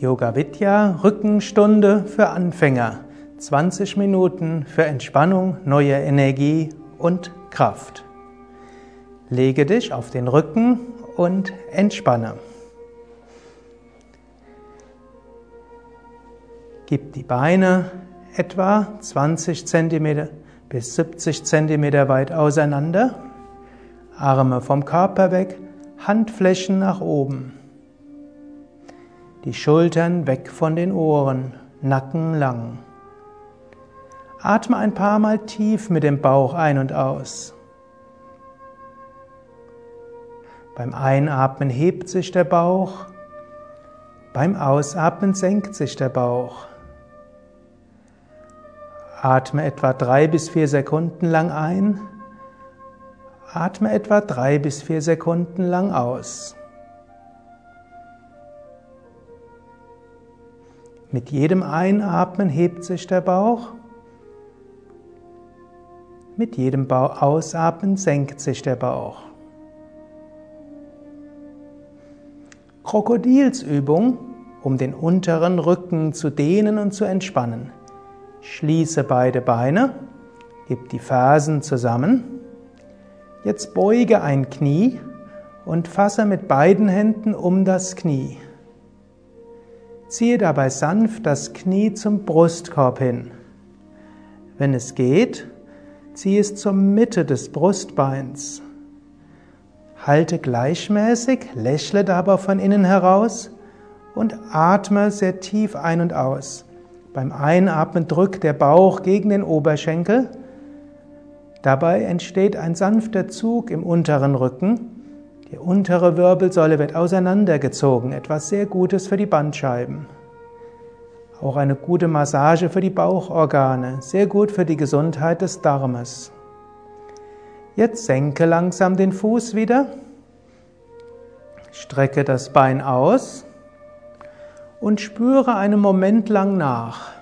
Yoga Vidya Rückenstunde für Anfänger. 20 Minuten für Entspannung, neue Energie und Kraft. Lege dich auf den Rücken und entspanne. Gib die Beine etwa 20 cm bis 70 cm weit auseinander. Arme vom Körper weg, Handflächen nach oben. Die Schultern weg von den Ohren, Nacken lang. Atme ein paar Mal tief mit dem Bauch ein und aus. Beim Einatmen hebt sich der Bauch, beim Ausatmen senkt sich der Bauch. Atme etwa drei bis vier Sekunden lang ein, atme etwa drei bis vier Sekunden lang aus. Mit jedem Einatmen hebt sich der Bauch. Mit jedem Ausatmen senkt sich der Bauch. Krokodilsübung, um den unteren Rücken zu dehnen und zu entspannen. Schließe beide Beine, gib die Fersen zusammen. Jetzt beuge ein Knie und fasse mit beiden Händen um das Knie. Ziehe dabei sanft das Knie zum Brustkorb hin. Wenn es geht, ziehe es zur Mitte des Brustbeins. Halte gleichmäßig, lächle dabei von innen heraus und atme sehr tief ein und aus. Beim Einatmen drückt der Bauch gegen den Oberschenkel. Dabei entsteht ein sanfter Zug im unteren Rücken die untere Wirbelsäule wird auseinandergezogen, etwas sehr Gutes für die Bandscheiben. Auch eine gute Massage für die Bauchorgane, sehr gut für die Gesundheit des Darmes. Jetzt senke langsam den Fuß wieder, strecke das Bein aus und spüre einen Moment lang nach.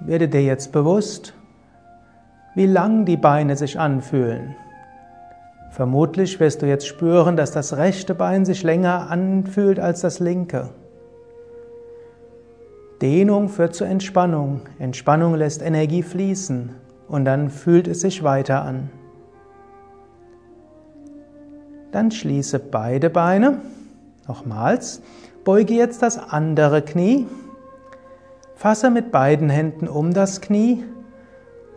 Werde dir jetzt bewusst, wie lang die Beine sich anfühlen. Vermutlich wirst du jetzt spüren, dass das rechte Bein sich länger anfühlt als das linke. Dehnung führt zur Entspannung. Entspannung lässt Energie fließen und dann fühlt es sich weiter an. Dann schließe beide Beine. Nochmals. Beuge jetzt das andere Knie. Fasse mit beiden Händen um das Knie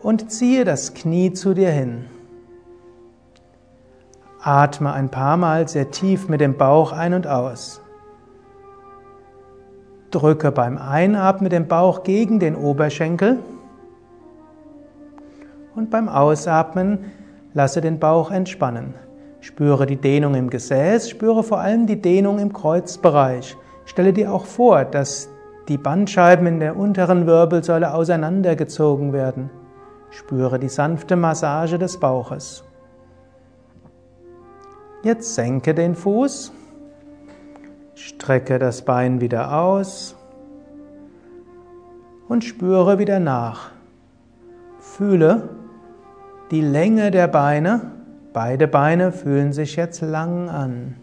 und ziehe das Knie zu dir hin. Atme ein paar Mal sehr tief mit dem Bauch ein und aus. Drücke beim Einatmen den Bauch gegen den Oberschenkel und beim Ausatmen lasse den Bauch entspannen. Spüre die Dehnung im Gesäß, spüre vor allem die Dehnung im Kreuzbereich. Stelle dir auch vor, dass die Bandscheiben in der unteren Wirbelsäule auseinandergezogen werden. Spüre die sanfte Massage des Bauches. Jetzt senke den Fuß, strecke das Bein wieder aus und spüre wieder nach. Fühle die Länge der Beine. Beide Beine fühlen sich jetzt lang an.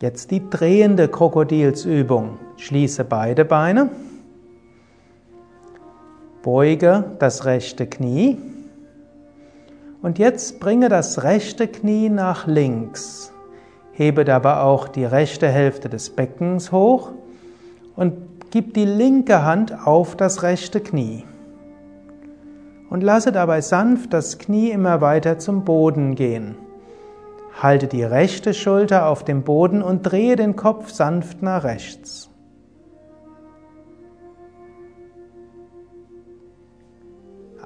Jetzt die drehende Krokodilsübung. Schließe beide Beine. Beuge das rechte Knie und jetzt bringe das rechte Knie nach links. Hebe dabei auch die rechte Hälfte des Beckens hoch und gib die linke Hand auf das rechte Knie. Und lasse dabei sanft das Knie immer weiter zum Boden gehen. Halte die rechte Schulter auf dem Boden und drehe den Kopf sanft nach rechts.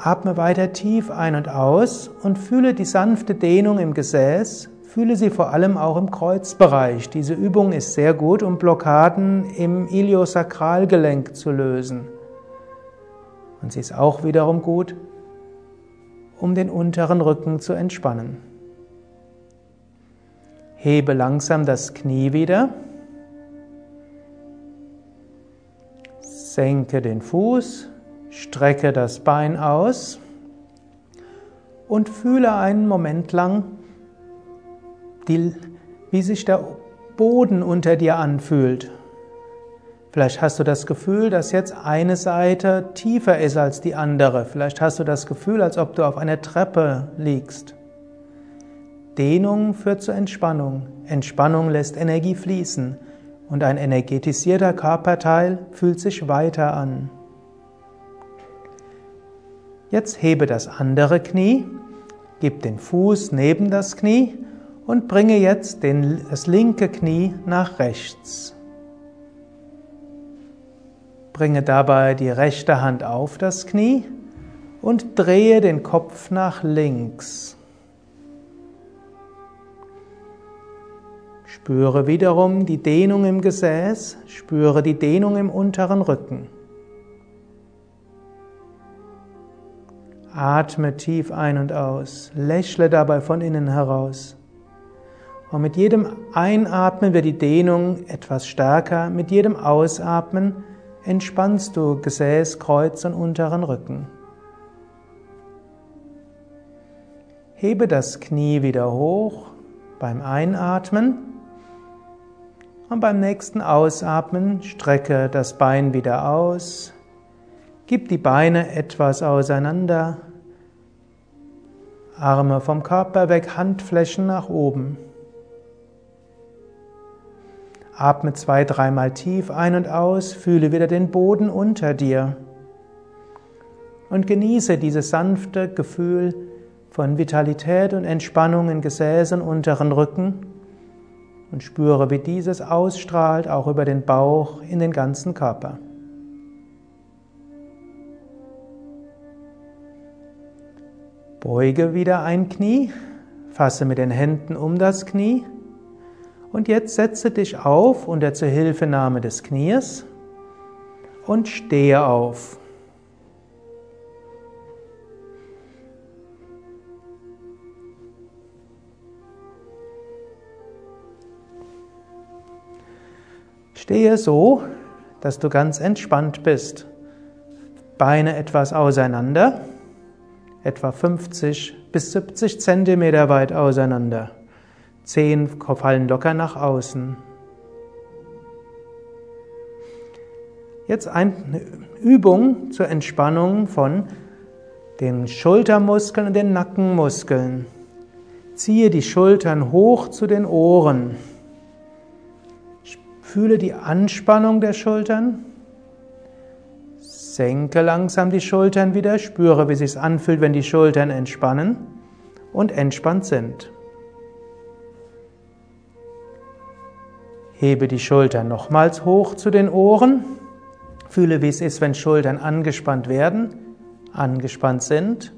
Atme weiter tief ein und aus und fühle die sanfte Dehnung im Gesäß. Fühle sie vor allem auch im Kreuzbereich. Diese Übung ist sehr gut, um Blockaden im Iliosakralgelenk zu lösen. Und sie ist auch wiederum gut, um den unteren Rücken zu entspannen. Hebe langsam das Knie wieder. Senke den Fuß. Strecke das Bein aus und fühle einen Moment lang die, wie sich der Boden unter dir anfühlt. Vielleicht hast du das Gefühl, dass jetzt eine Seite tiefer ist als die andere. Vielleicht hast du das Gefühl, als ob du auf einer Treppe liegst. Dehnung führt zur Entspannung. Entspannung lässt Energie fließen und ein energetisierter Körperteil fühlt sich weiter an. Jetzt hebe das andere Knie, gib den Fuß neben das Knie und bringe jetzt den, das linke Knie nach rechts. Bringe dabei die rechte Hand auf das Knie und drehe den Kopf nach links. Spüre wiederum die Dehnung im Gesäß, spüre die Dehnung im unteren Rücken. Atme tief ein und aus, lächle dabei von innen heraus. Und mit jedem Einatmen wird die Dehnung etwas stärker, mit jedem Ausatmen entspannst du Gesäß, Kreuz und unteren Rücken. Hebe das Knie wieder hoch beim Einatmen und beim nächsten Ausatmen strecke das Bein wieder aus. Gib die Beine etwas auseinander. Arme vom Körper weg, Handflächen nach oben. Atme zwei, dreimal tief ein und aus, fühle wieder den Boden unter dir und genieße dieses sanfte Gefühl von Vitalität und Entspannung in Gesäß und unteren Rücken und spüre, wie dieses ausstrahlt auch über den Bauch in den ganzen Körper. Beuge wieder ein Knie, fasse mit den Händen um das Knie und jetzt setze dich auf unter Zuhilfenahme des Knies und stehe auf. Stehe so, dass du ganz entspannt bist. Beine etwas auseinander, etwa 50 bis 70 Zentimeter weit auseinander. Zehen fallen locker nach außen. Jetzt eine Übung zur Entspannung von den Schultermuskeln und den Nackenmuskeln. Ziehe die Schultern hoch zu den Ohren. Fühle die Anspannung der Schultern. Senke langsam die Schultern wieder, spüre, wie es sich anfühlt, wenn die Schultern entspannen und entspannt sind. Hebe die Schultern nochmals hoch zu den Ohren. Fühle, wie es ist, wenn Schultern angespannt werden, angespannt sind.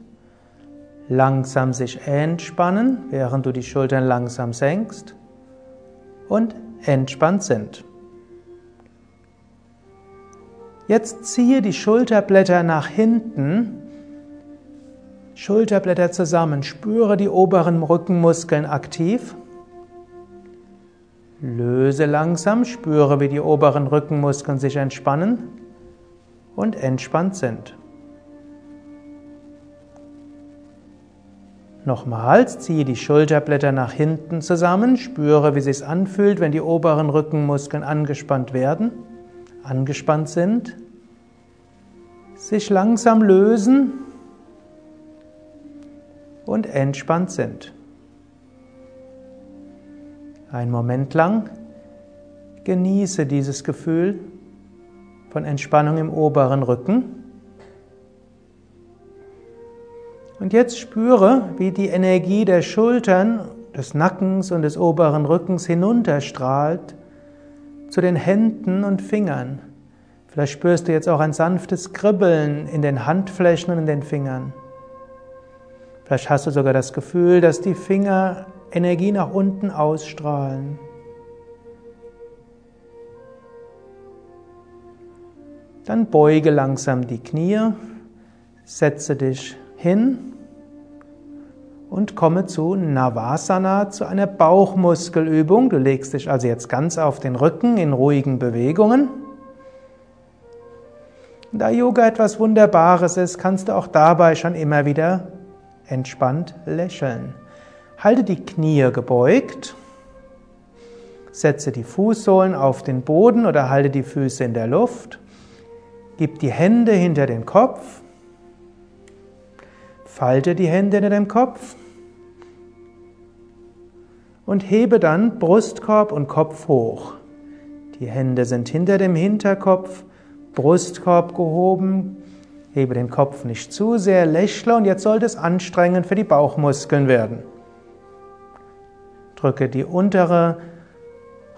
Langsam sich entspannen, während du die Schultern langsam senkst. Und entspannt sind. Jetzt ziehe die Schulterblätter nach hinten, Schulterblätter zusammen, spüre die oberen Rückenmuskeln aktiv. Löse langsam, spüre, wie die oberen Rückenmuskeln sich entspannen und entspannt sind. Nochmals ziehe die Schulterblätter nach hinten zusammen, spüre, wie es sich anfühlt, wenn die oberen Rückenmuskeln angespannt werden, angespannt sind, sich langsam lösen und entspannt sind. Ein Moment lang genieße dieses Gefühl von Entspannung im oberen Rücken. Und jetzt spüre, wie die Energie der Schultern, des Nackens und des oberen Rückens hinunterstrahlt zu den Händen und Fingern. Vielleicht spürst du jetzt auch ein sanftes Kribbeln in den Handflächen und in den Fingern. Vielleicht hast du sogar das Gefühl, dass die Finger Energie nach unten ausstrahlen. Dann beuge langsam die Knie, setze dich hin und komme zu Navasana, zu einer Bauchmuskelübung. Du legst dich also jetzt ganz auf den Rücken in ruhigen Bewegungen. Da Yoga etwas Wunderbares ist, kannst du auch dabei schon immer wieder entspannt lächeln. Halte die Knie gebeugt. Setze die Fußsohlen auf den Boden oder halte die Füße in der Luft. Gib die Hände hinter den Kopf. Falte die Hände hinter dem Kopf. Und hebe dann Brustkorb und Kopf hoch. Die Hände sind hinter dem Hinterkopf, Brustkorb gehoben. Hebe den Kopf nicht zu sehr, lächle und jetzt sollte es anstrengend für die Bauchmuskeln werden. Drücke die untere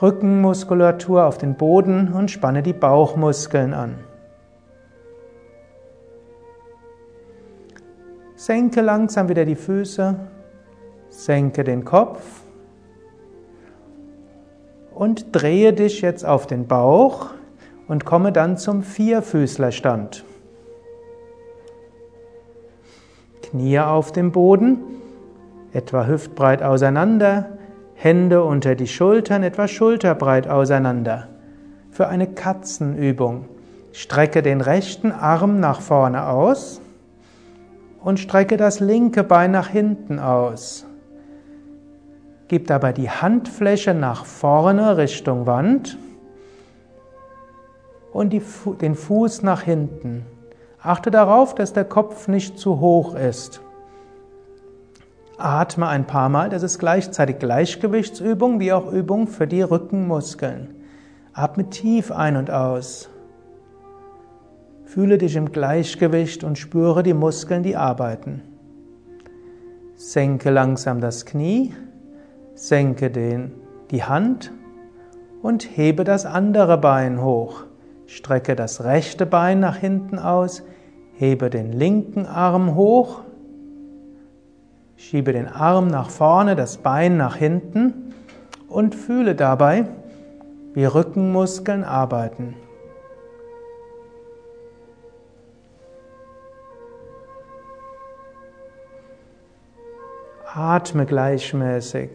Rückenmuskulatur auf den Boden und spanne die Bauchmuskeln an. Senke langsam wieder die Füße, senke den Kopf und drehe dich jetzt auf den Bauch und komme dann zum Vierfüßlerstand. Knie auf dem Boden, etwa hüftbreit auseinander, Hände unter die Schultern, etwa schulterbreit auseinander. Für eine Katzenübung. Strecke den rechten Arm nach vorne aus und strecke das linke Bein nach hinten aus. Gib dabei die Handfläche nach vorne Richtung Wand und die, den Fuß nach hinten. Achte darauf, dass der Kopf nicht zu hoch ist. Atme ein paar Mal, das ist gleichzeitig Gleichgewichtsübung wie auch Übung für die Rückenmuskeln. Atme tief ein und aus. Fühle dich im Gleichgewicht und spüre die Muskeln, die arbeiten. Senke langsam das Knie, senke den, die Hand und hebe das andere Bein hoch. Strecke das rechte Bein nach hinten aus, hebe den linken Arm hoch Schiebe den Arm nach vorne, das Bein nach hinten und fühle dabei, wie Rückenmuskeln arbeiten. Atme gleichmäßig.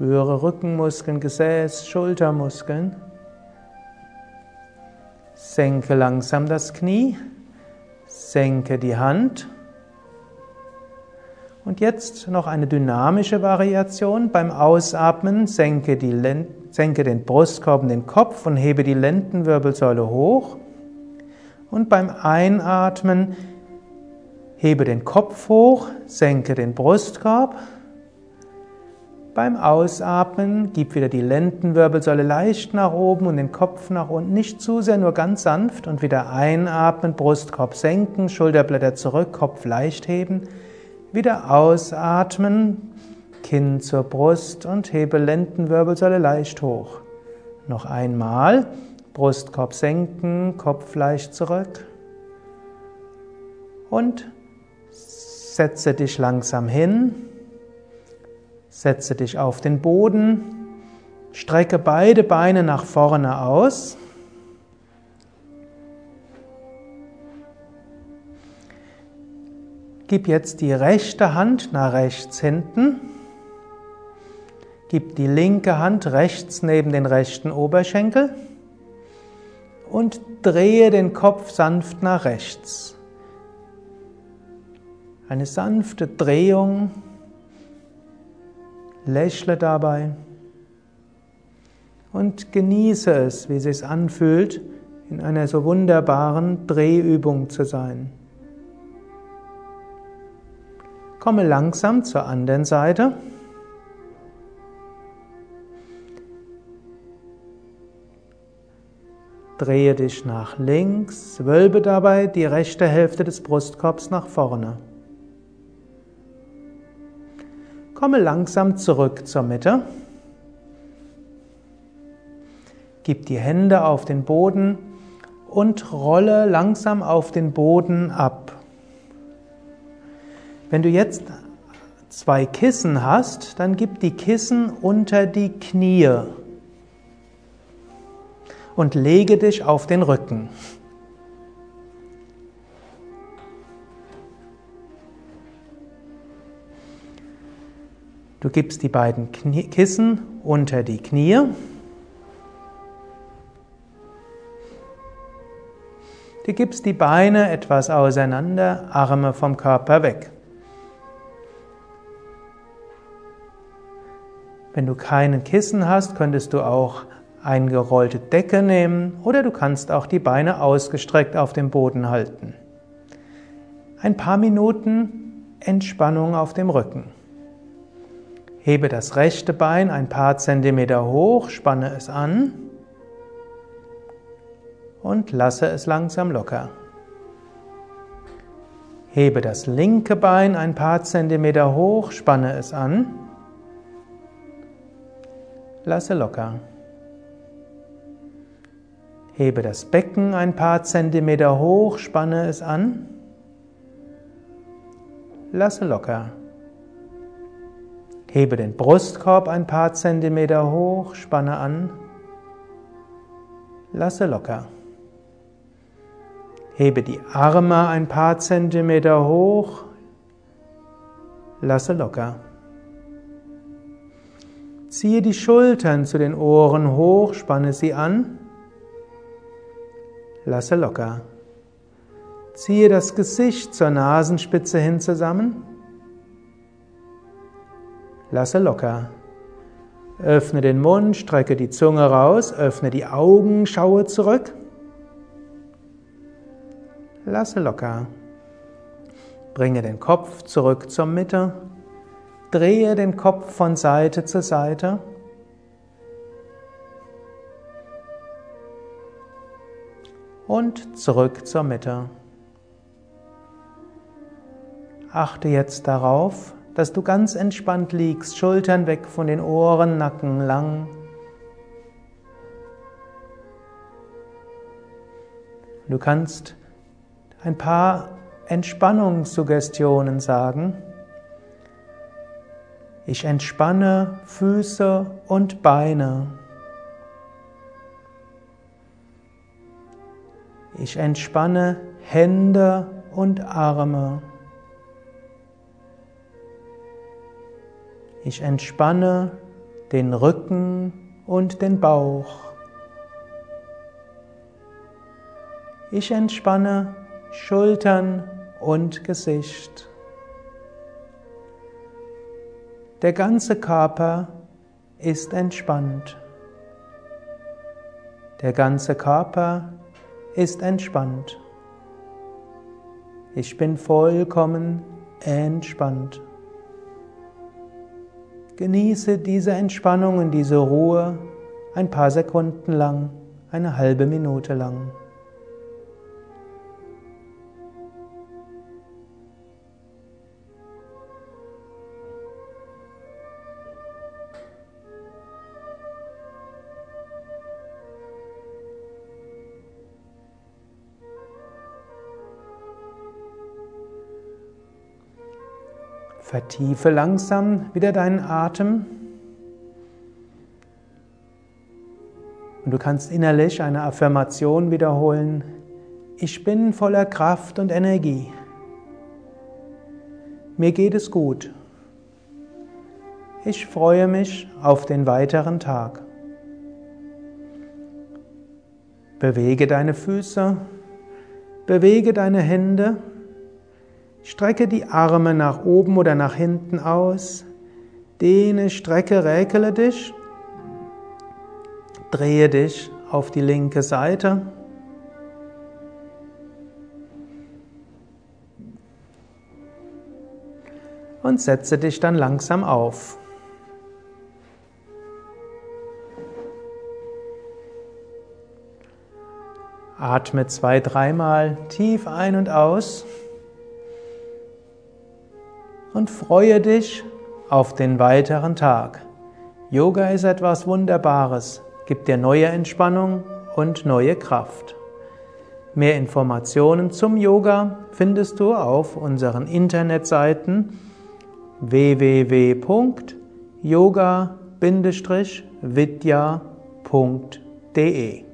Spüre Rückenmuskeln, Gesäß, Schultermuskeln. Senke langsam das Knie. Senke die Hand. Und jetzt noch eine dynamische Variation. Beim Ausatmen senke, senke den Brustkorb und den Kopf und hebe die Lendenwirbelsäule hoch. Und beim Einatmen hebe den Kopf hoch, senke den Brustkorb. Beim Ausatmen gib wieder die Lendenwirbelsäule leicht nach oben und den Kopf nach unten, nicht zu sehr, nur ganz sanft und wieder einatmen, Brustkorb senken, Schulterblätter zurück, Kopf leicht heben. Wieder ausatmen, Kinn zur Brust und hebe Lendenwirbelsäule leicht hoch. Noch einmal, Brustkorb senken, Kopf leicht zurück. Und setze dich langsam hin, setze dich auf den Boden, strecke beide Beine nach vorne aus. Gib jetzt die rechte Hand nach rechts hinten. Gib die linke Hand rechts neben den rechten Oberschenkel und drehe den Kopf sanft nach rechts. Eine sanfte Drehung. Lächle dabei und genieße es, wie es sich anfühlt, in einer so wunderbaren Drehübung zu sein. Komme langsam zur anderen Seite. Drehe dich nach links, wölbe dabei die rechte Hälfte des Brustkorbs nach vorne. Komme langsam zurück zur Mitte. Gib die Hände auf den Boden und rolle langsam auf den Boden ab. Wenn du jetzt zwei Kissen hast, dann gib die Kissen unter die Knie und lege dich auf den Rücken. Du gibst die beiden Knie Kissen unter die Knie. Du gibst die Beine etwas auseinander, Arme vom Körper weg. Wenn du keinen Kissen hast, könntest du auch eine gerollte Decke nehmen oder du kannst auch die Beine ausgestreckt auf dem Boden halten. Ein paar Minuten Entspannung auf dem Rücken. Hebe das rechte Bein ein paar Zentimeter hoch, spanne es an und lasse es langsam locker. Hebe das linke Bein ein paar Zentimeter hoch, spanne es an, lasse locker. Hebe das Becken ein paar Zentimeter hoch, spanne es an, lasse locker. Hebe den Brustkorb ein paar Zentimeter hoch, spanne an, lasse locker. Hebe die Arme ein paar Zentimeter hoch, lasse locker. Ziehe die Schultern zu den Ohren hoch, spanne sie an, lasse locker. Ziehe das Gesicht zur Nasenspitze hin zusammen, lasse locker. Öffne den Mund, strecke die Zunge raus, öffne die Augen, schaue zurück. Lasse locker. Bringe den Kopf zurück zur Mitte. Drehe den Kopf von Seite zu Seite. Und zurück zur Mitte. Achte jetzt darauf, dass du ganz entspannt liegst, Schultern weg von den Ohren, Nacken lang. Du kannst ein paar Entspannungssuggestionen sagen. Ich entspanne Füße und Beine. Ich entspanne Hände und Arme. Ich entspanne den Rücken und den Bauch. Ich entspanne Schultern und Gesicht. Der ganze Körper ist entspannt. Der ganze Körper ist entspannt. Ich bin vollkommen entspannt. Genieße diese Entspannung und diese Ruhe ein paar Sekunden lang, eine halbe Minute lang. Vertiefe langsam wieder deinen Atem. Und du kannst innerlich eine Affirmation wiederholen. Ich bin voller Kraft und Energie. Mir geht es gut. Ich freue mich auf den weiteren Tag. Bewege deine Füße, bewege deine Hände Strecke die Arme nach oben oder nach hinten aus. Dehne, strecke, räkele dich. Drehe dich auf die linke Seite. Und setze dich dann langsam auf. Atme zwei, dreimal tief ein und aus und freue dich auf den weiteren Tag. Yoga ist etwas Wunderbares, gibt dir neue Entspannung und neue Kraft. Mehr Informationen zum Yoga findest du auf unseren Internetseiten www.yoga-vidya.de